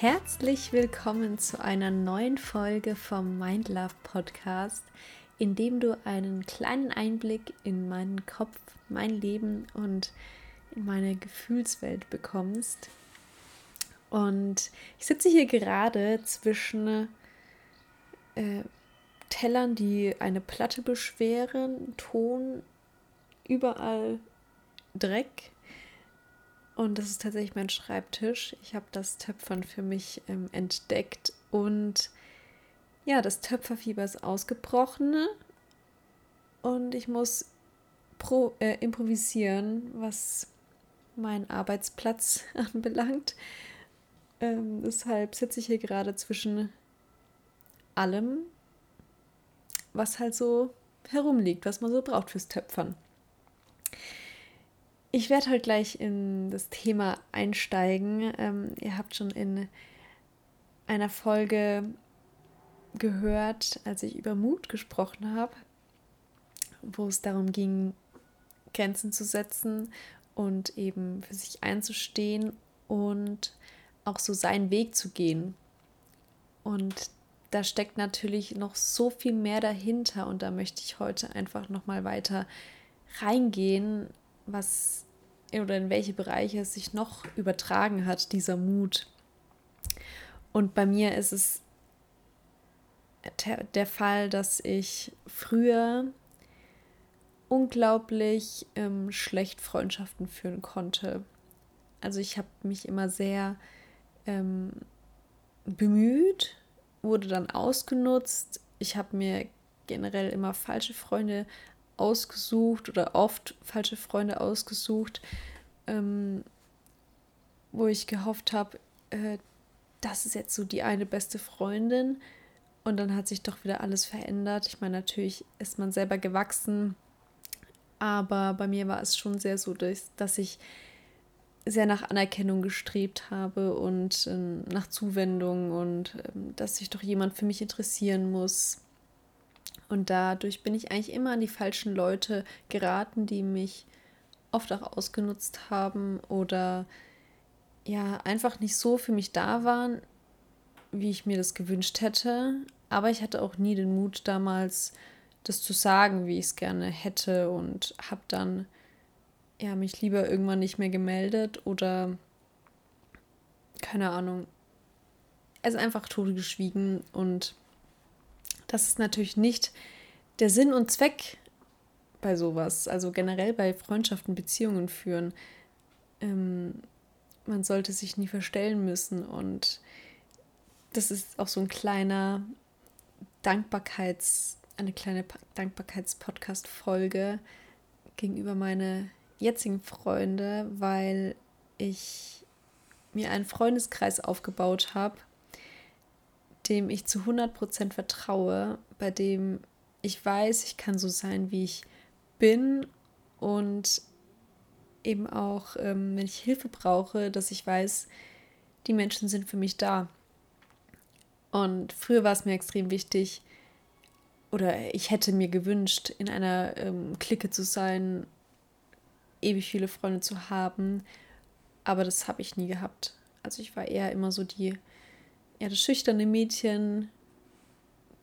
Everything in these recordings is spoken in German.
Herzlich willkommen zu einer neuen Folge vom Mind Love Podcast, in dem du einen kleinen Einblick in meinen Kopf, mein Leben und in meine Gefühlswelt bekommst. Und ich sitze hier gerade zwischen äh, Tellern, die eine Platte beschweren, Ton, überall Dreck und das ist tatsächlich mein Schreibtisch. Ich habe das Töpfern für mich ähm, entdeckt. Und ja, das Töpferfieber ist ausgebrochen. Und ich muss pro, äh, improvisieren, was meinen Arbeitsplatz anbelangt. Ähm, deshalb sitze ich hier gerade zwischen allem, was halt so herumliegt, was man so braucht fürs Töpfern. Ich werde halt gleich in das Thema einsteigen. Ähm, ihr habt schon in einer Folge gehört, als ich über Mut gesprochen habe, wo es darum ging, Grenzen zu setzen und eben für sich einzustehen und auch so seinen Weg zu gehen. Und da steckt natürlich noch so viel mehr dahinter und da möchte ich heute einfach noch mal weiter reingehen, was oder in welche Bereiche es sich noch übertragen hat, dieser Mut. Und bei mir ist es der Fall, dass ich früher unglaublich ähm, schlecht Freundschaften führen konnte. Also ich habe mich immer sehr ähm, bemüht, wurde dann ausgenutzt. Ich habe mir generell immer falsche Freunde ausgesucht oder oft falsche Freunde ausgesucht, ähm, wo ich gehofft habe, äh, das ist jetzt so die eine beste Freundin. Und dann hat sich doch wieder alles verändert. Ich meine, natürlich ist man selber gewachsen, aber bei mir war es schon sehr so, dass ich sehr nach Anerkennung gestrebt habe und äh, nach Zuwendung und äh, dass sich doch jemand für mich interessieren muss. Und dadurch bin ich eigentlich immer an die falschen Leute geraten, die mich oft auch ausgenutzt haben oder ja, einfach nicht so für mich da waren, wie ich mir das gewünscht hätte. Aber ich hatte auch nie den Mut damals, das zu sagen, wie ich es gerne hätte und habe dann ja mich lieber irgendwann nicht mehr gemeldet oder keine Ahnung. Also einfach totgeschwiegen und das ist natürlich nicht der Sinn und Zweck bei sowas. Also generell bei Freundschaften, Beziehungen führen. Ähm, man sollte sich nie verstellen müssen. Und das ist auch so ein kleiner Dankbarkeits, eine kleine Dankbarkeits-Podcast-Folge gegenüber meine jetzigen Freunde, weil ich mir einen Freundeskreis aufgebaut habe, dem ich zu 100% vertraue, bei dem ich weiß, ich kann so sein, wie ich bin und eben auch, ähm, wenn ich Hilfe brauche, dass ich weiß, die Menschen sind für mich da. Und früher war es mir extrem wichtig, oder ich hätte mir gewünscht, in einer ähm, Clique zu sein, ewig viele Freunde zu haben, aber das habe ich nie gehabt. Also ich war eher immer so die ja, das schüchterne Mädchen,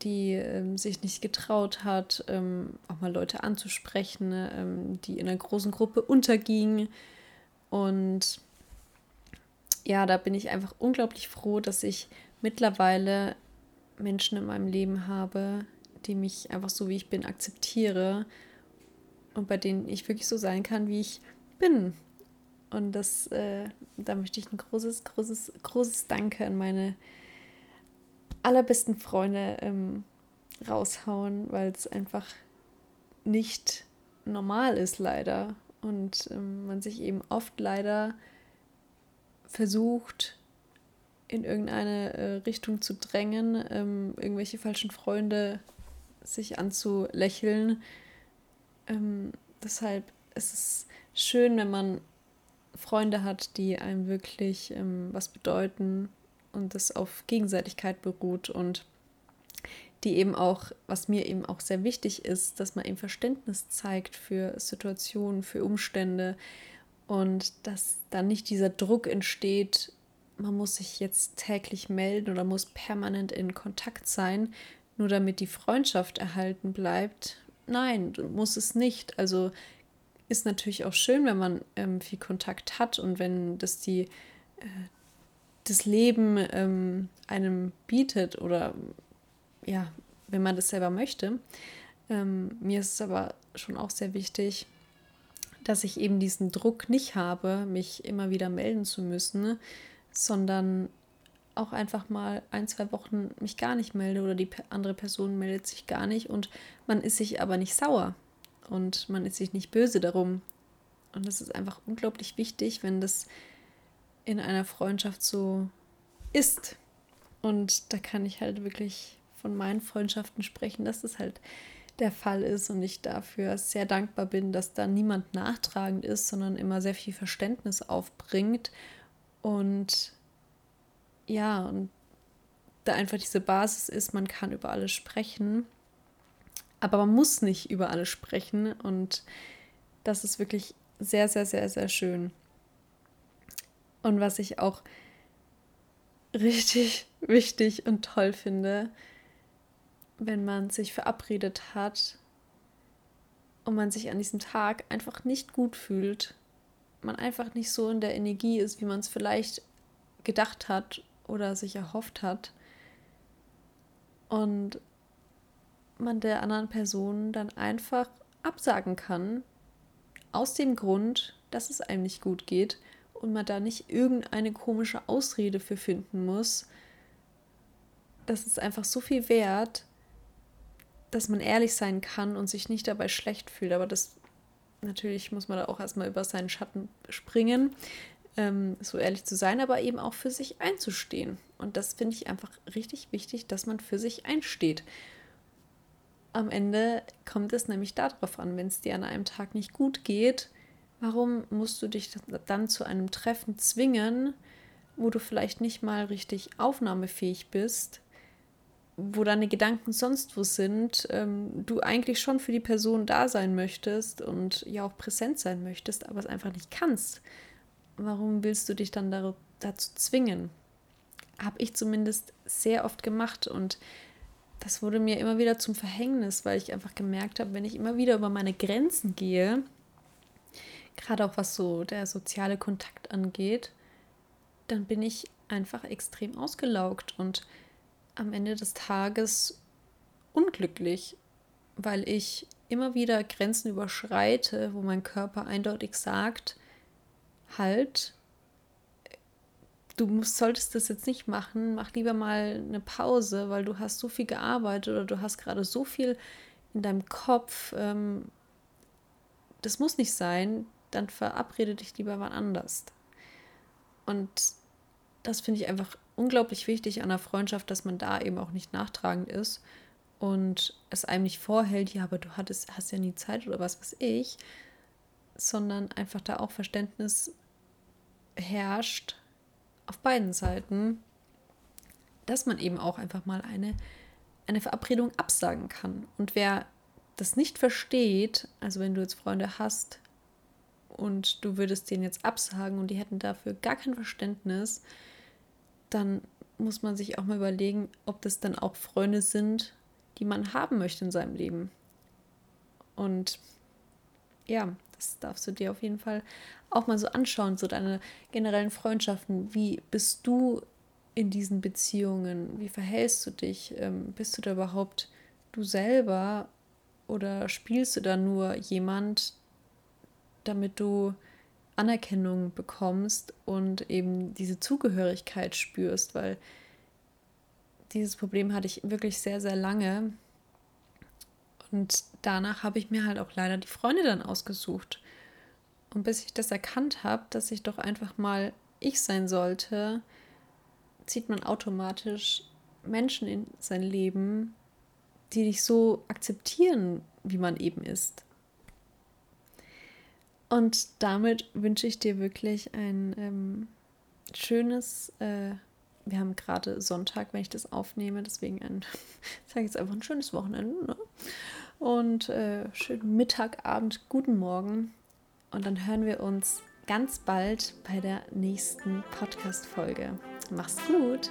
die ähm, sich nicht getraut hat, ähm, auch mal Leute anzusprechen, ähm, die in einer großen Gruppe unterging. Und ja, da bin ich einfach unglaublich froh, dass ich mittlerweile Menschen in meinem Leben habe, die mich einfach so wie ich bin akzeptiere und bei denen ich wirklich so sein kann, wie ich bin. Und das, äh, da möchte ich ein großes, großes, großes Danke an meine allerbesten Freunde ähm, raushauen, weil es einfach nicht normal ist, leider. Und ähm, man sich eben oft leider versucht, in irgendeine äh, Richtung zu drängen, ähm, irgendwelche falschen Freunde sich anzulächeln. Ähm, deshalb ist es schön, wenn man Freunde hat, die einem wirklich ähm, was bedeuten und das auf Gegenseitigkeit beruht und die eben auch, was mir eben auch sehr wichtig ist, dass man eben Verständnis zeigt für Situationen, für Umstände und dass dann nicht dieser Druck entsteht, man muss sich jetzt täglich melden oder muss permanent in Kontakt sein, nur damit die Freundschaft erhalten bleibt. Nein, du musst es nicht. Also ist natürlich auch schön, wenn man ähm, viel Kontakt hat und wenn das die äh, das Leben ähm, einem bietet oder ja, wenn man das selber möchte. Ähm, mir ist es aber schon auch sehr wichtig, dass ich eben diesen Druck nicht habe, mich immer wieder melden zu müssen, sondern auch einfach mal ein, zwei Wochen mich gar nicht melde oder die andere Person meldet sich gar nicht und man ist sich aber nicht sauer und man ist sich nicht böse darum. Und das ist einfach unglaublich wichtig, wenn das in einer Freundschaft so ist. Und da kann ich halt wirklich von meinen Freundschaften sprechen, dass das halt der Fall ist und ich dafür sehr dankbar bin, dass da niemand nachtragend ist, sondern immer sehr viel Verständnis aufbringt und ja, und da einfach diese Basis ist, man kann über alles sprechen, aber man muss nicht über alles sprechen und das ist wirklich sehr, sehr, sehr, sehr schön. Und was ich auch richtig wichtig und toll finde, wenn man sich verabredet hat und man sich an diesem Tag einfach nicht gut fühlt, man einfach nicht so in der Energie ist, wie man es vielleicht gedacht hat oder sich erhofft hat und man der anderen Person dann einfach absagen kann, aus dem Grund, dass es einem nicht gut geht und man da nicht irgendeine komische Ausrede für finden muss. Das ist einfach so viel wert, dass man ehrlich sein kann und sich nicht dabei schlecht fühlt. Aber das natürlich muss man da auch erstmal über seinen Schatten springen, ähm, so ehrlich zu sein, aber eben auch für sich einzustehen. Und das finde ich einfach richtig wichtig, dass man für sich einsteht. Am Ende kommt es nämlich darauf an, wenn es dir an einem Tag nicht gut geht, Warum musst du dich dann zu einem Treffen zwingen, wo du vielleicht nicht mal richtig aufnahmefähig bist, wo deine Gedanken sonst wo sind, ähm, du eigentlich schon für die Person da sein möchtest und ja auch präsent sein möchtest, aber es einfach nicht kannst. Warum willst du dich dann dazu zwingen? Habe ich zumindest sehr oft gemacht und das wurde mir immer wieder zum Verhängnis, weil ich einfach gemerkt habe, wenn ich immer wieder über meine Grenzen gehe, gerade auch was so der soziale Kontakt angeht, dann bin ich einfach extrem ausgelaugt und am Ende des Tages unglücklich, weil ich immer wieder Grenzen überschreite, wo mein Körper eindeutig sagt, halt, du musst, solltest das jetzt nicht machen, mach lieber mal eine Pause, weil du hast so viel gearbeitet oder du hast gerade so viel in deinem Kopf. Ähm, das muss nicht sein dann verabrede dich lieber wann anders. Und das finde ich einfach unglaublich wichtig an der Freundschaft, dass man da eben auch nicht nachtragend ist und es einem nicht vorhält, ja, aber du hattest, hast ja nie Zeit oder was weiß ich, sondern einfach da auch Verständnis herrscht auf beiden Seiten, dass man eben auch einfach mal eine, eine Verabredung absagen kann. Und wer das nicht versteht, also wenn du jetzt Freunde hast, und du würdest denen jetzt absagen und die hätten dafür gar kein Verständnis, dann muss man sich auch mal überlegen, ob das dann auch Freunde sind, die man haben möchte in seinem Leben. Und ja, das darfst du dir auf jeden Fall auch mal so anschauen, so deine generellen Freundschaften. Wie bist du in diesen Beziehungen? Wie verhältst du dich? Ähm, bist du da überhaupt du selber oder spielst du da nur jemand, damit du Anerkennung bekommst und eben diese Zugehörigkeit spürst, weil dieses Problem hatte ich wirklich sehr, sehr lange. Und danach habe ich mir halt auch leider die Freunde dann ausgesucht. Und bis ich das erkannt habe, dass ich doch einfach mal ich sein sollte, zieht man automatisch Menschen in sein Leben, die dich so akzeptieren, wie man eben ist. Und damit wünsche ich dir wirklich ein ähm, schönes, äh, wir haben gerade Sonntag, wenn ich das aufnehme, deswegen ein, ich sage jetzt einfach ein schönes Wochenende. Ne? Und äh, schönen Mittag, Abend, guten Morgen. Und dann hören wir uns ganz bald bei der nächsten Podcast-Folge. Mach's gut!